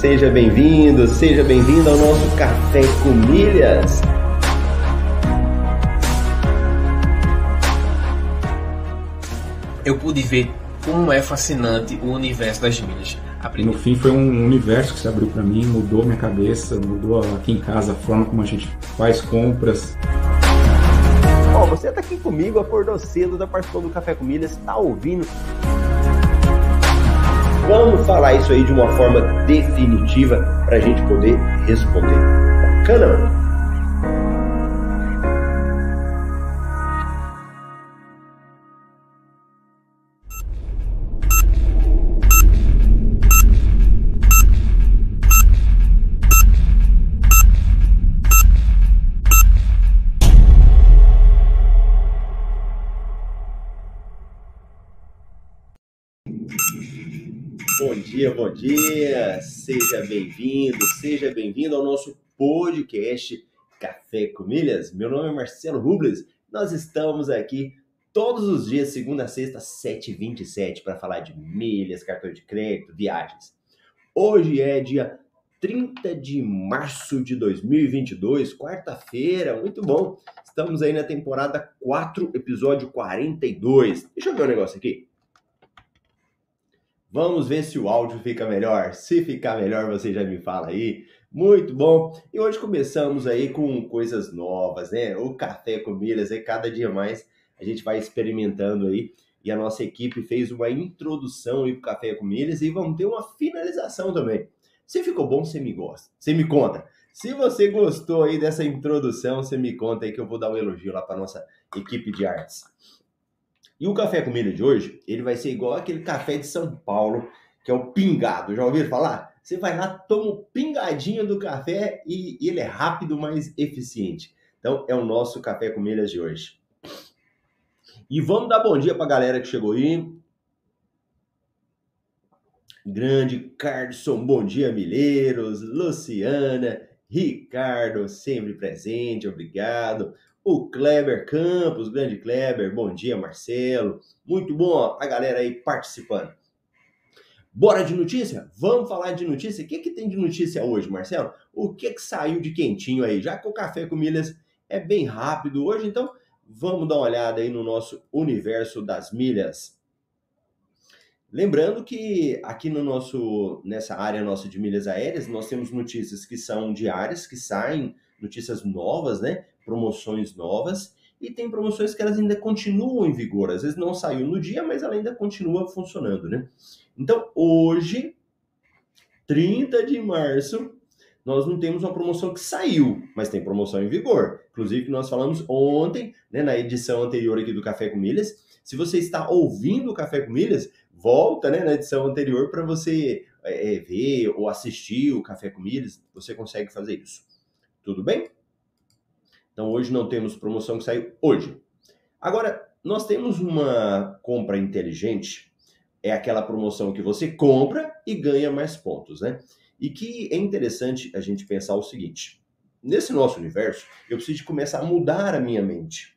Seja bem-vindo, seja bem-vindo ao nosso Café com Milhas. Eu pude ver como é fascinante o universo das milhas. No fim foi um universo que se abriu para mim, mudou minha cabeça, mudou aqui em casa a forma como a gente faz compras. Ó, oh, você tá aqui comigo, acordou cedo, tá participando do Café com Milhas, tá ouvindo Vamos falar isso aí de uma forma definitiva para a gente poder responder. Bacana? Bom dia, bom dia! Seja bem-vindo, seja bem-vindo ao nosso podcast Café com Milhas. Meu nome é Marcelo Rubles. Nós estamos aqui todos os dias, segunda a sexta, 7h27, para falar de milhas, cartão de crédito, viagens. Hoje é dia 30 de março de 2022, quarta-feira, muito bom. Estamos aí na temporada 4, episódio 42. Deixa eu ver um negócio aqui. Vamos ver se o áudio fica melhor. Se ficar melhor, você já me fala aí. Muito bom. E hoje começamos aí com coisas novas, né? O café com milhas, aí cada dia mais a gente vai experimentando aí. E a nossa equipe fez uma introdução aí pro café com milhas e vamos ter uma finalização também. Se ficou bom, você me gosta. Você me conta. Se você gostou aí dessa introdução, você me conta aí que eu vou dar um elogio lá para nossa equipe de artes. E o café com milho de hoje, ele vai ser igual aquele café de São Paulo, que é o pingado. Já ouviram falar? Você vai lá, toma um pingadinho do café e ele é rápido, mas eficiente. Então, é o nosso café com milhas de hoje. E vamos dar bom dia para a galera que chegou aí. Grande Carlson, bom dia, Milheiros. Luciana, Ricardo, sempre presente, obrigado o Kleber Campos, grande Kleber, bom dia Marcelo, muito bom a galera aí participando. Bora de notícia? Vamos falar de notícia? O que, que tem de notícia hoje, Marcelo? O que, que saiu de quentinho aí? Já que o Café com Milhas é bem rápido hoje, então vamos dar uma olhada aí no nosso universo das milhas. Lembrando que aqui no nosso nessa área nossa de milhas aéreas, nós temos notícias que são diárias, que saem notícias novas, né? promoções novas e tem promoções que elas ainda continuam em vigor. Às vezes não saiu no dia, mas ela ainda continua funcionando, né? Então, hoje, 30 de março, nós não temos uma promoção que saiu, mas tem promoção em vigor. Inclusive, nós falamos ontem, né, na edição anterior aqui do Café com Milhas. Se você está ouvindo o Café com Milhas, volta né, na edição anterior para você é, ver ou assistir o Café com Milhas. Você consegue fazer isso. Tudo bem? Então hoje não temos promoção que saiu hoje. Agora, nós temos uma compra inteligente, é aquela promoção que você compra e ganha mais pontos, né? E que é interessante a gente pensar o seguinte: nesse nosso universo, eu preciso começar a mudar a minha mente.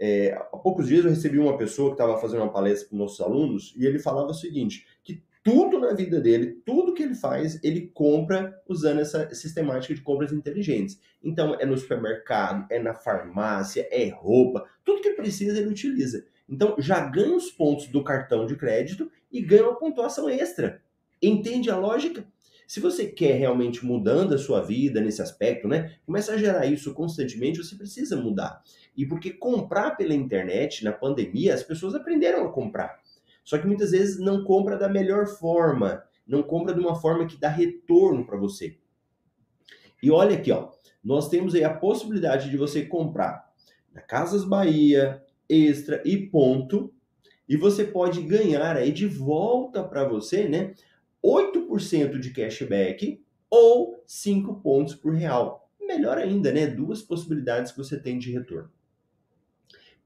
É, há poucos dias eu recebi uma pessoa que estava fazendo uma palestra para nossos alunos e ele falava o seguinte: que tudo na vida dele, tudo que ele faz, ele compra usando essa sistemática de compras inteligentes. Então, é no supermercado, é na farmácia, é roupa, tudo que precisa ele utiliza. Então, já ganha os pontos do cartão de crédito e ganha uma pontuação extra. Entende a lógica? Se você quer realmente mudando a sua vida nesse aspecto, né? Começa a gerar isso constantemente, você precisa mudar. E porque comprar pela internet na pandemia, as pessoas aprenderam a comprar. Só que muitas vezes não compra da melhor forma, não compra de uma forma que dá retorno para você. E olha aqui, ó, nós temos aí a possibilidade de você comprar na Casas Bahia, Extra e Ponto, e você pode ganhar aí de volta para você, né, 8% de cashback ou 5 pontos por real. Melhor ainda, né? Duas possibilidades que você tem de retorno.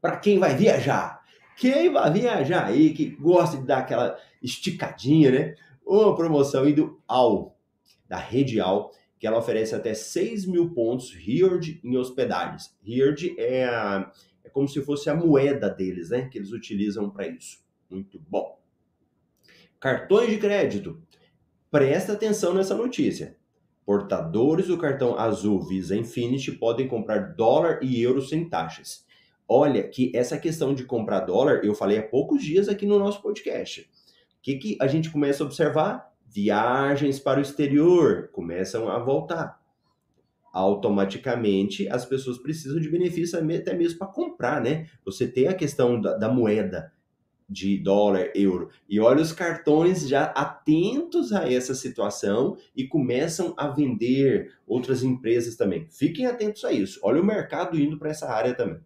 Para quem vai viajar, quem vai viajar aí, que gosta de dar aquela esticadinha, né? Uma promoção indo ao, da Rede Al, que ela oferece até 6 mil pontos Riord em hospedagens. Riord é, é como se fosse a moeda deles, né? Que eles utilizam para isso. Muito bom. Cartões de crédito. Presta atenção nessa notícia. Portadores do cartão azul Visa Infinity podem comprar dólar e euro sem taxas. Olha que essa questão de comprar dólar, eu falei há poucos dias aqui no nosso podcast. O que, que a gente começa a observar? Viagens para o exterior começam a voltar. Automaticamente as pessoas precisam de benefício até mesmo para comprar, né? Você tem a questão da, da moeda de dólar, euro. E olha os cartões já atentos a essa situação e começam a vender outras empresas também. Fiquem atentos a isso. Olha o mercado indo para essa área também.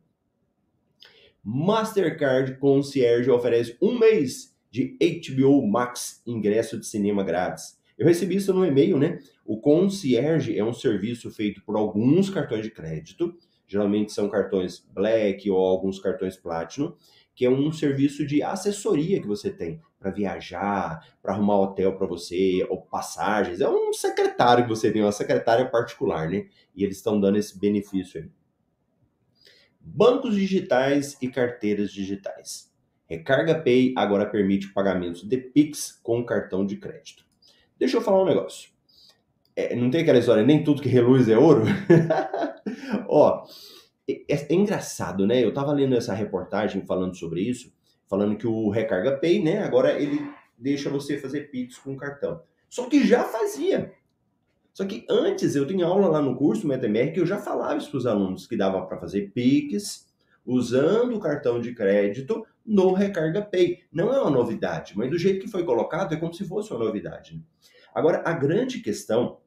Mastercard Concierge oferece um mês de HBO Max ingresso de cinema grátis. Eu recebi isso no e-mail, né? O Concierge é um serviço feito por alguns cartões de crédito, geralmente são cartões Black ou alguns cartões Platinum, que é um serviço de assessoria que você tem para viajar, para arrumar hotel para você, ou passagens. É um secretário que você tem, uma secretária particular, né? E eles estão dando esse benefício aí. Bancos digitais e carteiras digitais. Recarga Pay agora permite pagamentos de Pix com cartão de crédito. Deixa eu falar um negócio. É, não tem aquela história, nem tudo que reluz é ouro? Ó, é, é, engraçado, né? Eu tava lendo essa reportagem falando sobre isso, falando que o Recarga Pay, né, agora ele deixa você fazer Pix com cartão. Só que já fazia. Só que antes eu tinha aula lá no curso MetaMR que eu já falava isso para os alunos que dava para fazer Pix usando o cartão de crédito no Recarga Pay. Não é uma novidade, mas do jeito que foi colocado é como se fosse uma novidade. Agora, a grande questão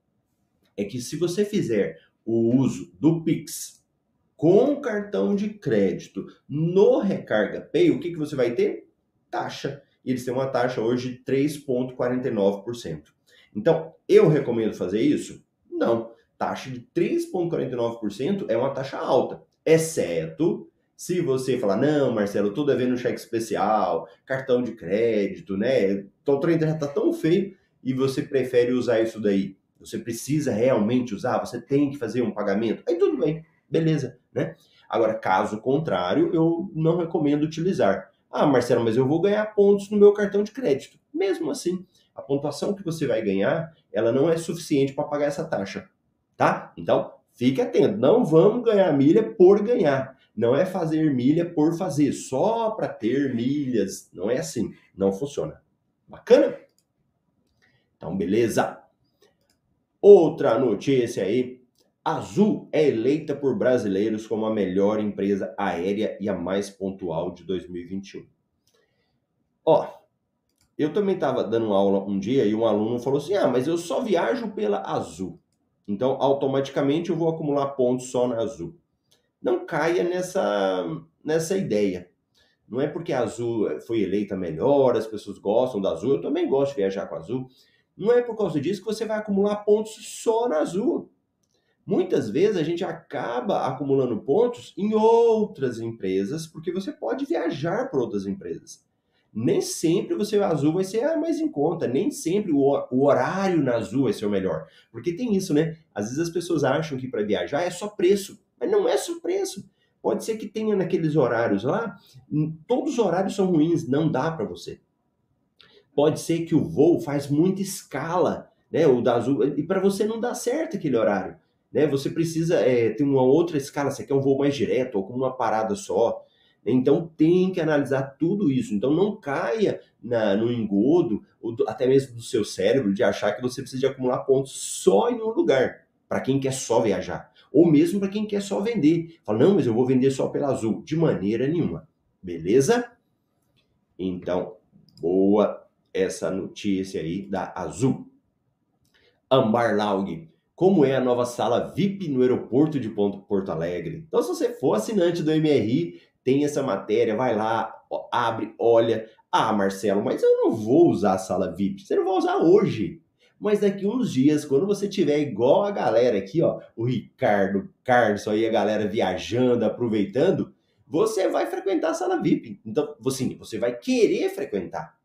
é que se você fizer o uso do Pix com cartão de crédito no Recarga Pay, o que, que você vai ter? Taxa. E eles têm uma taxa hoje de 3,49%. Então, eu recomendo fazer isso? Não. Taxa de 3,49% é uma taxa alta, exceto se você falar, não, Marcelo, estou devendo cheque especial, cartão de crédito, né? O trem já está tão feio e você prefere usar isso daí. Você precisa realmente usar, você tem que fazer um pagamento. Aí tudo bem, beleza né? Agora, caso contrário, eu não recomendo utilizar. Ah, Marcelo, mas eu vou ganhar pontos no meu cartão de crédito. Mesmo assim, a pontuação que você vai ganhar, ela não é suficiente para pagar essa taxa, tá? Então, fique atento, não vamos ganhar milha por ganhar. Não é fazer milha por fazer, só para ter milhas. Não é assim, não funciona. Bacana? Então, beleza. Outra notícia aí Azul é eleita por brasileiros como a melhor empresa aérea e a mais pontual de 2021. Ó, eu também estava dando aula um dia e um aluno falou assim: ah, mas eu só viajo pela Azul. Então, automaticamente eu vou acumular pontos só na Azul. Não caia nessa, nessa ideia. Não é porque a Azul foi eleita melhor, as pessoas gostam da Azul, eu também gosto de viajar com a Azul. Não é por causa disso que você vai acumular pontos só na Azul. Muitas vezes a gente acaba acumulando pontos em outras empresas, porque você pode viajar para outras empresas. Nem sempre você azul vai ser a mais em conta, nem sempre o, o horário na azul vai ser o melhor. Porque tem isso, né? Às vezes as pessoas acham que para viajar é só preço, mas não é só preço. Pode ser que tenha naqueles horários lá, todos os horários são ruins, não dá para você. Pode ser que o voo faz muita escala, né? O da azul, e para você não dá certo aquele horário né? Você precisa é, ter uma outra escala, você quer um voo mais direto ou com uma parada só. Então tem que analisar tudo isso. Então não caia na, no engodo, ou do, até mesmo do seu cérebro, de achar que você precisa de acumular pontos só em um lugar, para quem quer só viajar. Ou mesmo para quem quer só vender. Fala, não, mas eu vou vender só pela Azul. De maneira nenhuma. Beleza? Então, boa essa notícia aí da Azul. Ambar Laug como é a nova sala VIP no aeroporto de Porto Alegre. Então, se você for assinante do MRI, tem essa matéria, vai lá, abre, olha. Ah, Marcelo, mas eu não vou usar a sala VIP. Você não vai usar hoje. Mas daqui uns dias, quando você tiver igual a galera aqui, ó, o Ricardo, Carlos aí, a galera viajando, aproveitando, você vai frequentar a sala VIP. Então, assim, você vai querer frequentar.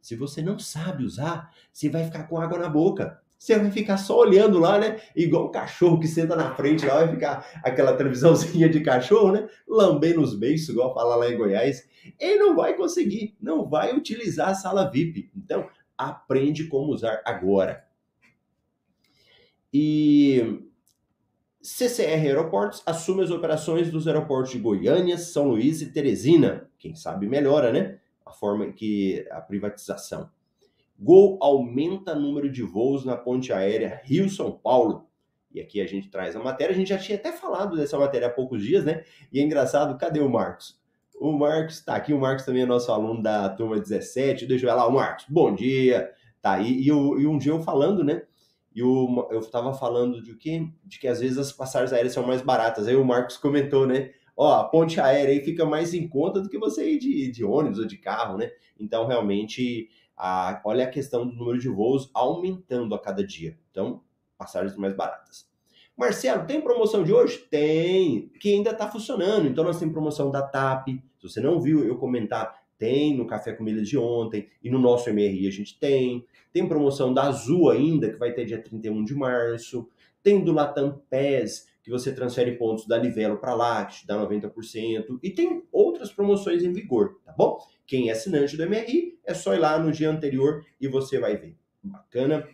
Se você não sabe usar, você vai ficar com água na boca. Você vai ficar só olhando lá, né? Igual o cachorro que senta na frente lá, vai ficar aquela televisãozinha de cachorro, né? Lambendo os beiços, igual fala lá em Goiás. Ele não vai conseguir, não vai utilizar a sala VIP. Então, aprende como usar agora. E CCR Aeroportos assume as operações dos aeroportos de Goiânia, São Luís e Teresina. Quem sabe melhora, né? A forma que a privatização. Gol aumenta número de voos na ponte aérea Rio-São Paulo. E aqui a gente traz a matéria. A gente já tinha até falado dessa matéria há poucos dias, né? E é engraçado, cadê o Marcos? O Marcos está aqui. O Marcos também é nosso aluno da turma 17. Deixa eu ver lá, o Marcos. Bom dia. Tá. E, o, e um dia eu falando, né? E eu estava falando de quê? De que às vezes as passagens aéreas são mais baratas. Aí o Marcos comentou, né? Ó, a ponte aérea aí fica mais em conta do que você ir de, de ônibus ou de carro, né? Então, realmente, a, olha a questão do número de voos aumentando a cada dia. Então, passagens mais baratas. Marcelo, tem promoção de hoje? Tem, que ainda está funcionando. Então, nós temos promoção da TAP. Se você não viu eu comentar, tem no Café com Milhas de ontem e no nosso MRI a gente tem. Tem promoção da Azul ainda, que vai ter dia 31 de março. Tem do Latam PES, que você transfere pontos da Livelo para lá, que te dá 90%. E tem outras promoções em vigor, tá bom? Quem é assinante do MRI, é só ir lá no dia anterior e você vai ver. Bacana.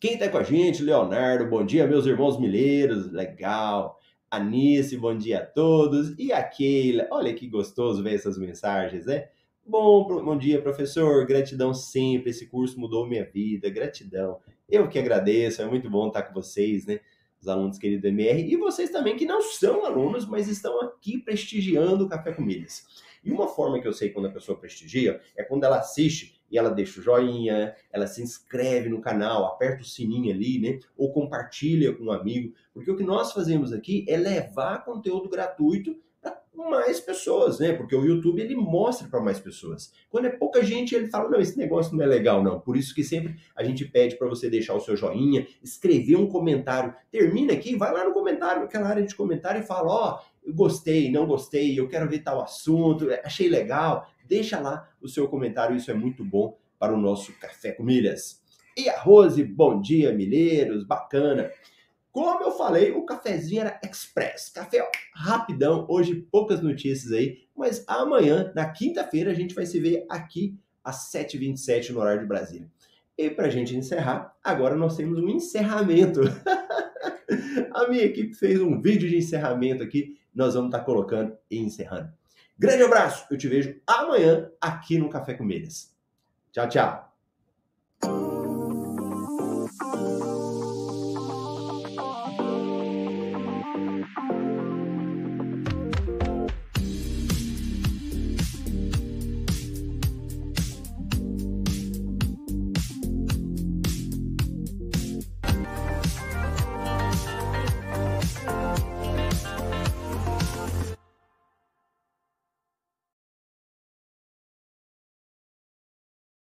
Quem está com a gente? Leonardo, bom dia, meus irmãos milheiros, legal. Anice, bom dia a todos. E a Keila, olha que gostoso ver essas mensagens, né? Bom, bom dia, professor. Gratidão sempre. Esse curso mudou minha vida. Gratidão. Eu que agradeço. É muito bom estar com vocês, né? Os alunos queridos do MR. E vocês também que não são alunos, mas estão aqui prestigiando o Café com Milhas. E uma forma que eu sei quando a pessoa prestigia é quando ela assiste e ela deixa o joinha, ela se inscreve no canal, aperta o sininho ali, né? Ou compartilha com um amigo, porque o que nós fazemos aqui é levar conteúdo gratuito mais pessoas, né? Porque o YouTube ele mostra para mais pessoas. Quando é pouca gente, ele fala: "Não, esse negócio não é legal não". Por isso que sempre a gente pede para você deixar o seu joinha, escrever um comentário. Termina aqui, vai lá no comentário, naquela área de comentário e fala: "Ó, oh, gostei, não gostei, eu quero ver tal assunto, achei legal". Deixa lá o seu comentário, isso é muito bom para o nosso Café com Milhas. E a Rose, bom dia, milheiros, bacana. Como eu falei, o cafezinho era express, café rapidão, hoje poucas notícias aí, mas amanhã, na quinta-feira, a gente vai se ver aqui às 7h27 no horário de Brasília. E para a gente encerrar, agora nós temos um encerramento. a minha equipe fez um vídeo de encerramento aqui, nós vamos estar tá colocando e encerrando. Grande abraço, eu te vejo amanhã aqui no Café com Milhas. Tchau, tchau.